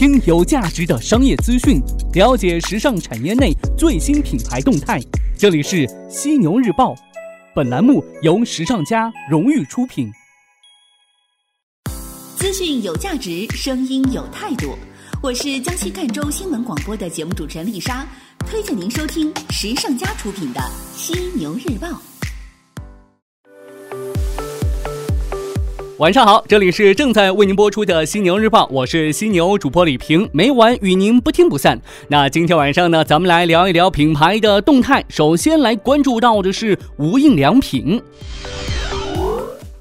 听有价值的商业资讯，了解时尚产业内最新品牌动态。这里是犀牛日报，本栏目由时尚家荣誉出品。资讯有价值，声音有态度。我是江西赣州新闻广播的节目主持人丽莎，推荐您收听时尚家出品的《犀牛日报》。晚上好，这里是正在为您播出的《犀牛日报》，我是犀牛主播李平，每晚与您不听不散。那今天晚上呢，咱们来聊一聊品牌的动态。首先来关注到的是无印良品。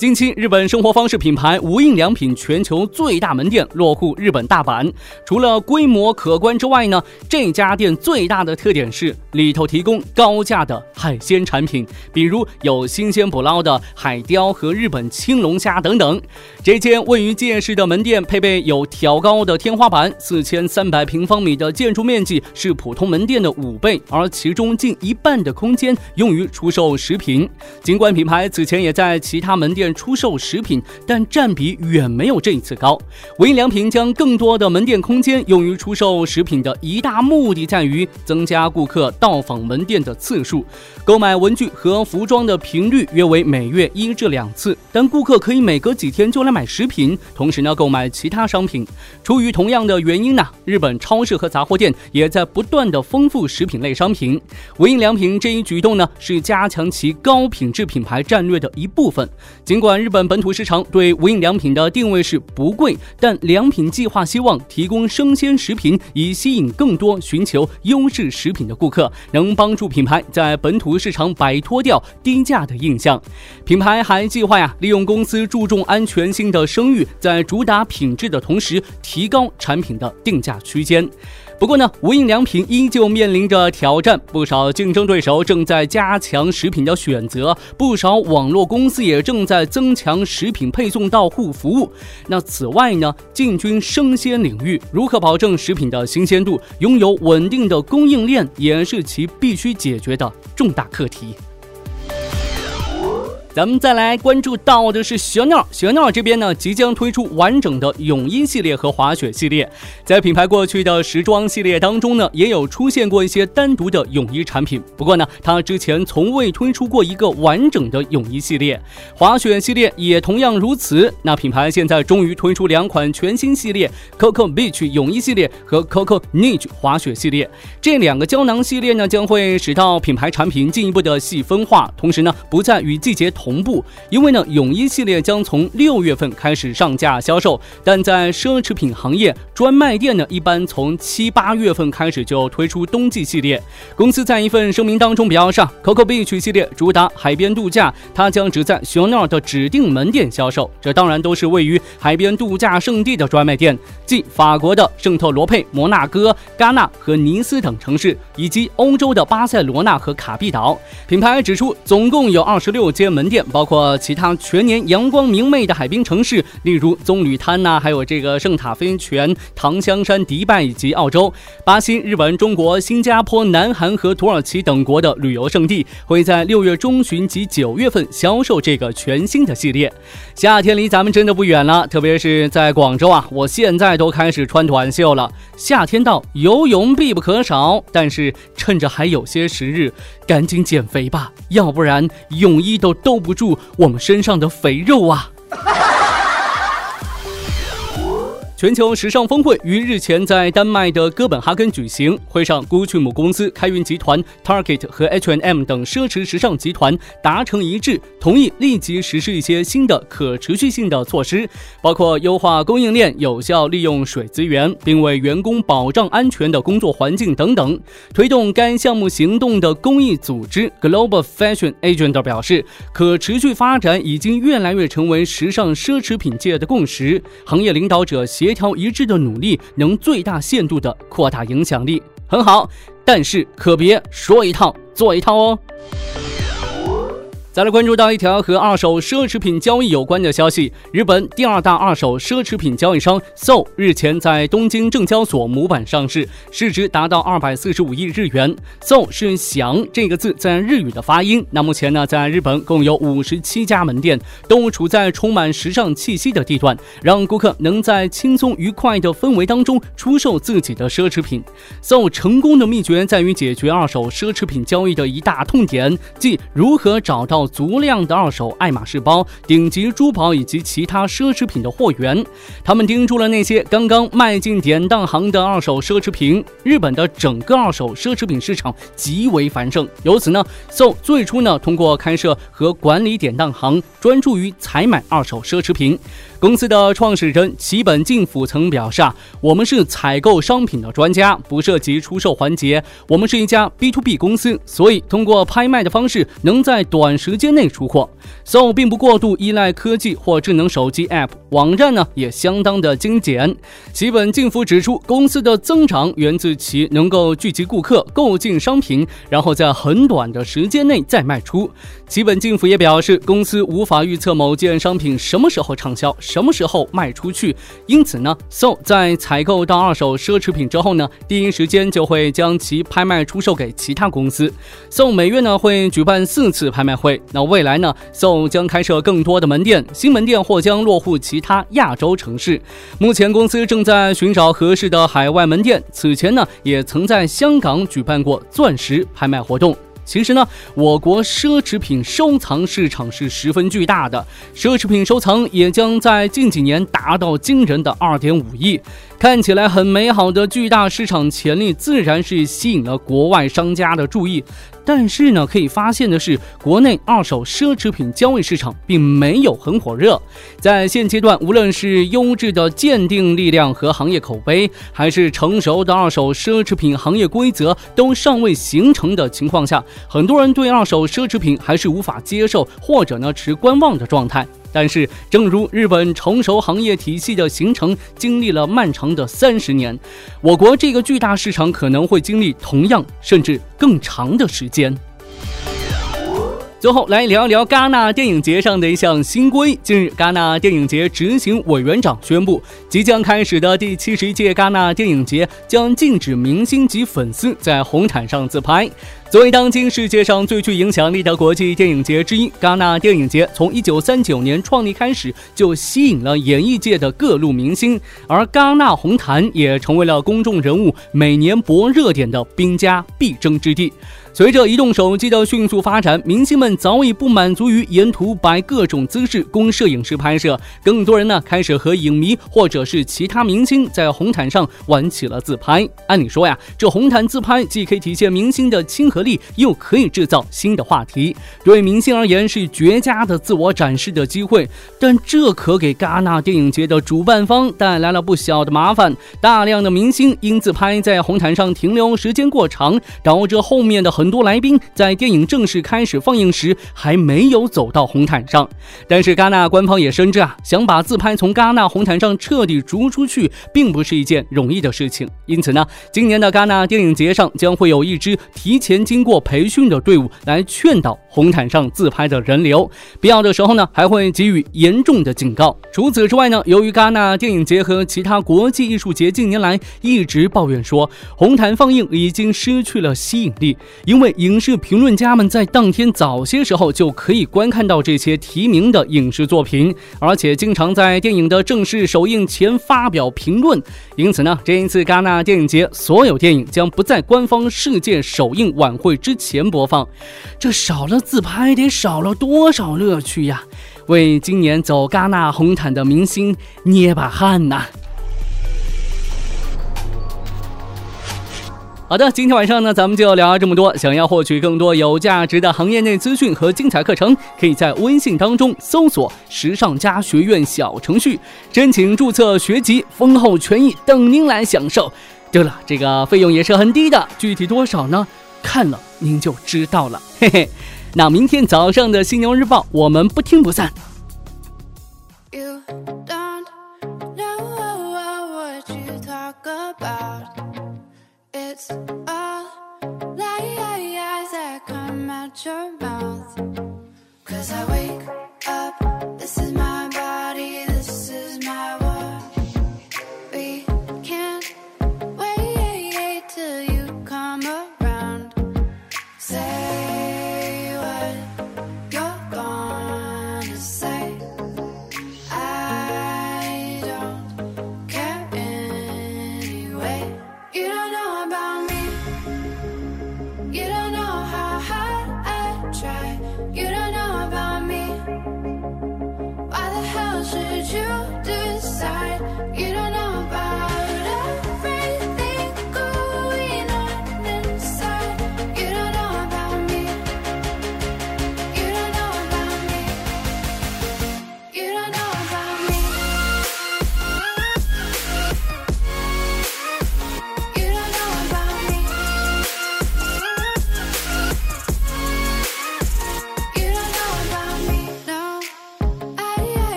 近期，日本生活方式品牌无印良品全球最大门店落户日本大阪。除了规模可观之外呢，这家店最大的特点是里头提供高价的海鲜产品，比如有新鲜捕捞的海雕和日本青龙虾等等。这间位于界市的门店配备有挑高的天花板，四千三百平方米的建筑面积是普通门店的五倍，而其中近一半的空间用于出售食品。尽管品牌此前也在其他门店。出售食品，但占比远没有这一次高。无印良品将更多的门店空间用于出售食品的一大目的在于增加顾客到访门店的次数。购买文具和服装的频率约为每月一至两次，但顾客可以每隔几天就来买食品，同时呢购买其他商品。出于同样的原因呢，日本超市和杂货店也在不断的丰富食品类商品。无印良品这一举动呢，是加强其高品质品牌战略的一部分。尽尽管日本本土市场对无印良品的定位是不贵，但良品计划希望提供生鲜食品，以吸引更多寻求优质食品的顾客，能帮助品牌在本土市场摆脱掉低价的印象。品牌还计划呀，利用公司注重安全性的声誉，在主打品质的同时，提高产品的定价区间。不过呢，无印良品依旧面临着挑战，不少竞争对手正在加强食品的选择，不少网络公司也正在增强食品配送到户服务。那此外呢，进军生鲜领域，如何保证食品的新鲜度，拥有稳定的供应链，也是其必须解决的重大课题。咱们再来关注到的是小鸟，小鸟这边呢即将推出完整的泳衣系列和滑雪系列。在品牌过去的时装系列当中呢，也有出现过一些单独的泳衣产品。不过呢，它之前从未推出过一个完整的泳衣系列。滑雪系列也同样如此。那品牌现在终于推出两款全新系列：Coco Beach 泳衣系列和 Coco Niche 滑雪系列。这两个胶囊系列呢，将会使到品牌产品进一步的细分化，同时呢，不再与季节同。同步，因为呢，泳衣系列将从六月份开始上架销售，但在奢侈品行业专卖店呢，一般从七八月份开始就推出冬季系列。公司在一份声明当中表示，Coco Beach 系列主打海边度假，它将只在 Chanel 的指定门店销售，这当然都是位于海边度假胜地的专卖店，即法国的圣特罗佩、摩纳哥、戛纳和尼斯等城市，以及欧洲的巴塞罗那和卡毕岛。品牌指出，总共有二十六间门。店包括其他全年阳光明媚的海滨城市，例如棕榈滩呐，还有这个圣塔菲泉、唐香山、迪拜以及澳洲、巴西、日本、中国、新加坡、南韩和土耳其等国的旅游胜地，会在六月中旬及九月份销售这个全新的系列。夏天离咱们真的不远了，特别是在广州啊，我现在都开始穿短袖了。夏天到，游泳必不可少，但是趁着还有些时日，赶紧减肥吧，要不然泳衣都兜。不住我们身上的肥肉啊！全球时尚峰会于日前在丹麦的哥本哈根举行。会上，GUCCI 母公司开云集团、Target 和 H&M 等奢侈时尚集团达成一致，同意立即实施一些新的可持续性的措施，包括优化供应链、有效利用水资源，并为员工保障安全的工作环境等等。推动该项目行动的公益组织 Global Fashion Agenda 表示，可持续发展已经越来越成为时尚奢侈品界的共识，行业领导者协。协调一致的努力，能最大限度地扩大影响力，很好。但是可别说一套做一套哦。再来关注到一条和二手奢侈品交易有关的消息：日本第二大二手奢侈品交易商 SO 日前在东京证交所模板上市，市值达到二百四十五亿日元。SO 是“想”这个字在日语的发音。那目前呢，在日本共有五十七家门店，都处在充满时尚气息的地段，让顾客能在轻松愉快的氛围当中出售自己的奢侈品。SO 成功的秘诀在于解决二手奢侈品交易的一大痛点，即如何找到足量的二手爱马仕包、顶级珠宝以及其他奢侈品的货源，他们盯住了那些刚刚迈进典当行的二手奢侈品。日本的整个二手奢侈品市场极为繁盛，由此呢，So 最初呢通过开设和管理典当行，专注于采买二手奢侈品。公司的创始人齐本进府曾表示：“啊，我们是采购商品的专家，不涉及出售环节。我们是一家 B to B 公司，所以通过拍卖的方式，能在短时间内出货。So 并不过度依赖科技或智能手机 App，网站呢也相当的精简。齐本敬辅指出，公司的增长源自其能够聚集顾客、购进商品，然后在很短的时间内再卖出。齐本敬辅也表示，公司无法预测某件商品什么时候畅销。”什么时候卖出去？因此呢，So 在采购到二手奢侈品之后呢，第一时间就会将其拍卖出售给其他公司。So 每月呢会举办四次拍卖会。那未来呢，So 将开设更多的门店，新门店或将落户其他亚洲城市。目前公司正在寻找合适的海外门店。此前呢，也曾在香港举办过钻石拍卖活动。其实呢，我国奢侈品收藏市场是十分巨大的，奢侈品收藏也将在近几年达到惊人的二点五亿。看起来很美好的巨大市场潜力，自然是吸引了国外商家的注意。但是呢，可以发现的是，国内二手奢侈品交易市场并没有很火热。在现阶段，无论是优质的鉴定力量和行业口碑，还是成熟的二手奢侈品行业规则都尚未形成的情况下，很多人对二手奢侈品还是无法接受，或者呢持观望的状态。但是，正如日本成熟行业体系的形成经历了漫长的三十年，我国这个巨大市场可能会经历同样甚至更长的时间。最后来聊一聊戛纳电影节上的一项新规。近日，戛纳电影节执行委员长宣布，即将开始的第七十一届戛纳电影节将禁止明星及粉丝在红毯上自拍。作为当今世界上最具影响力的国际电影节之一，戛纳电影节从一九三九年创立开始就吸引了演艺界的各路明星，而戛纳红毯也成为了公众人物每年博热点的兵家必争之地。随着移动手机的迅速发展，明星们早已不满足于沿途摆各种姿势供摄影师拍摄，更多人呢开始和影迷或者是其他明星在红毯上玩起了自拍。按理说呀，这红毯自拍既可以体现明星的亲和力，又可以制造新的话题，对明星而言是绝佳的自我展示的机会。但这可给戛纳电影节的主办方带来了不小的麻烦，大量的明星因自拍在红毯上停留时间过长，导致后面的。很多来宾在电影正式开始放映时还没有走到红毯上，但是戛纳官方也深知啊，想把自拍从戛纳红毯上彻底逐出去，并不是一件容易的事情。因此呢，今年的戛纳电影节上将会有一支提前经过培训的队伍来劝导红毯上自拍的人流，必要的时候呢，还会给予严重的警告。除此之外呢，由于戛纳电影节和其他国际艺术节近年来一直抱怨说，红毯放映已经失去了吸引力。因为影视评论家们在当天早些时候就可以观看到这些提名的影视作品，而且经常在电影的正式首映前发表评论。因此呢，这一次戛纳电影节所有电影将不在官方世界首映晚会之前播放。这少了自拍，得少了多少乐趣呀！为今年走戛纳红毯的明星捏把汗呐！好的，今天晚上呢，咱们就聊这么多。想要获取更多有价值的行业内资讯和精彩课程，可以在微信当中搜索“时尚家学院”小程序，申请注册学籍，丰厚权益等您来享受。对了，这个费用也是很低的，具体多少呢？看了您就知道了。嘿嘿。那明天早上的新娘日报我们不听不散。Come up. 失去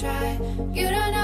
try. You don't know.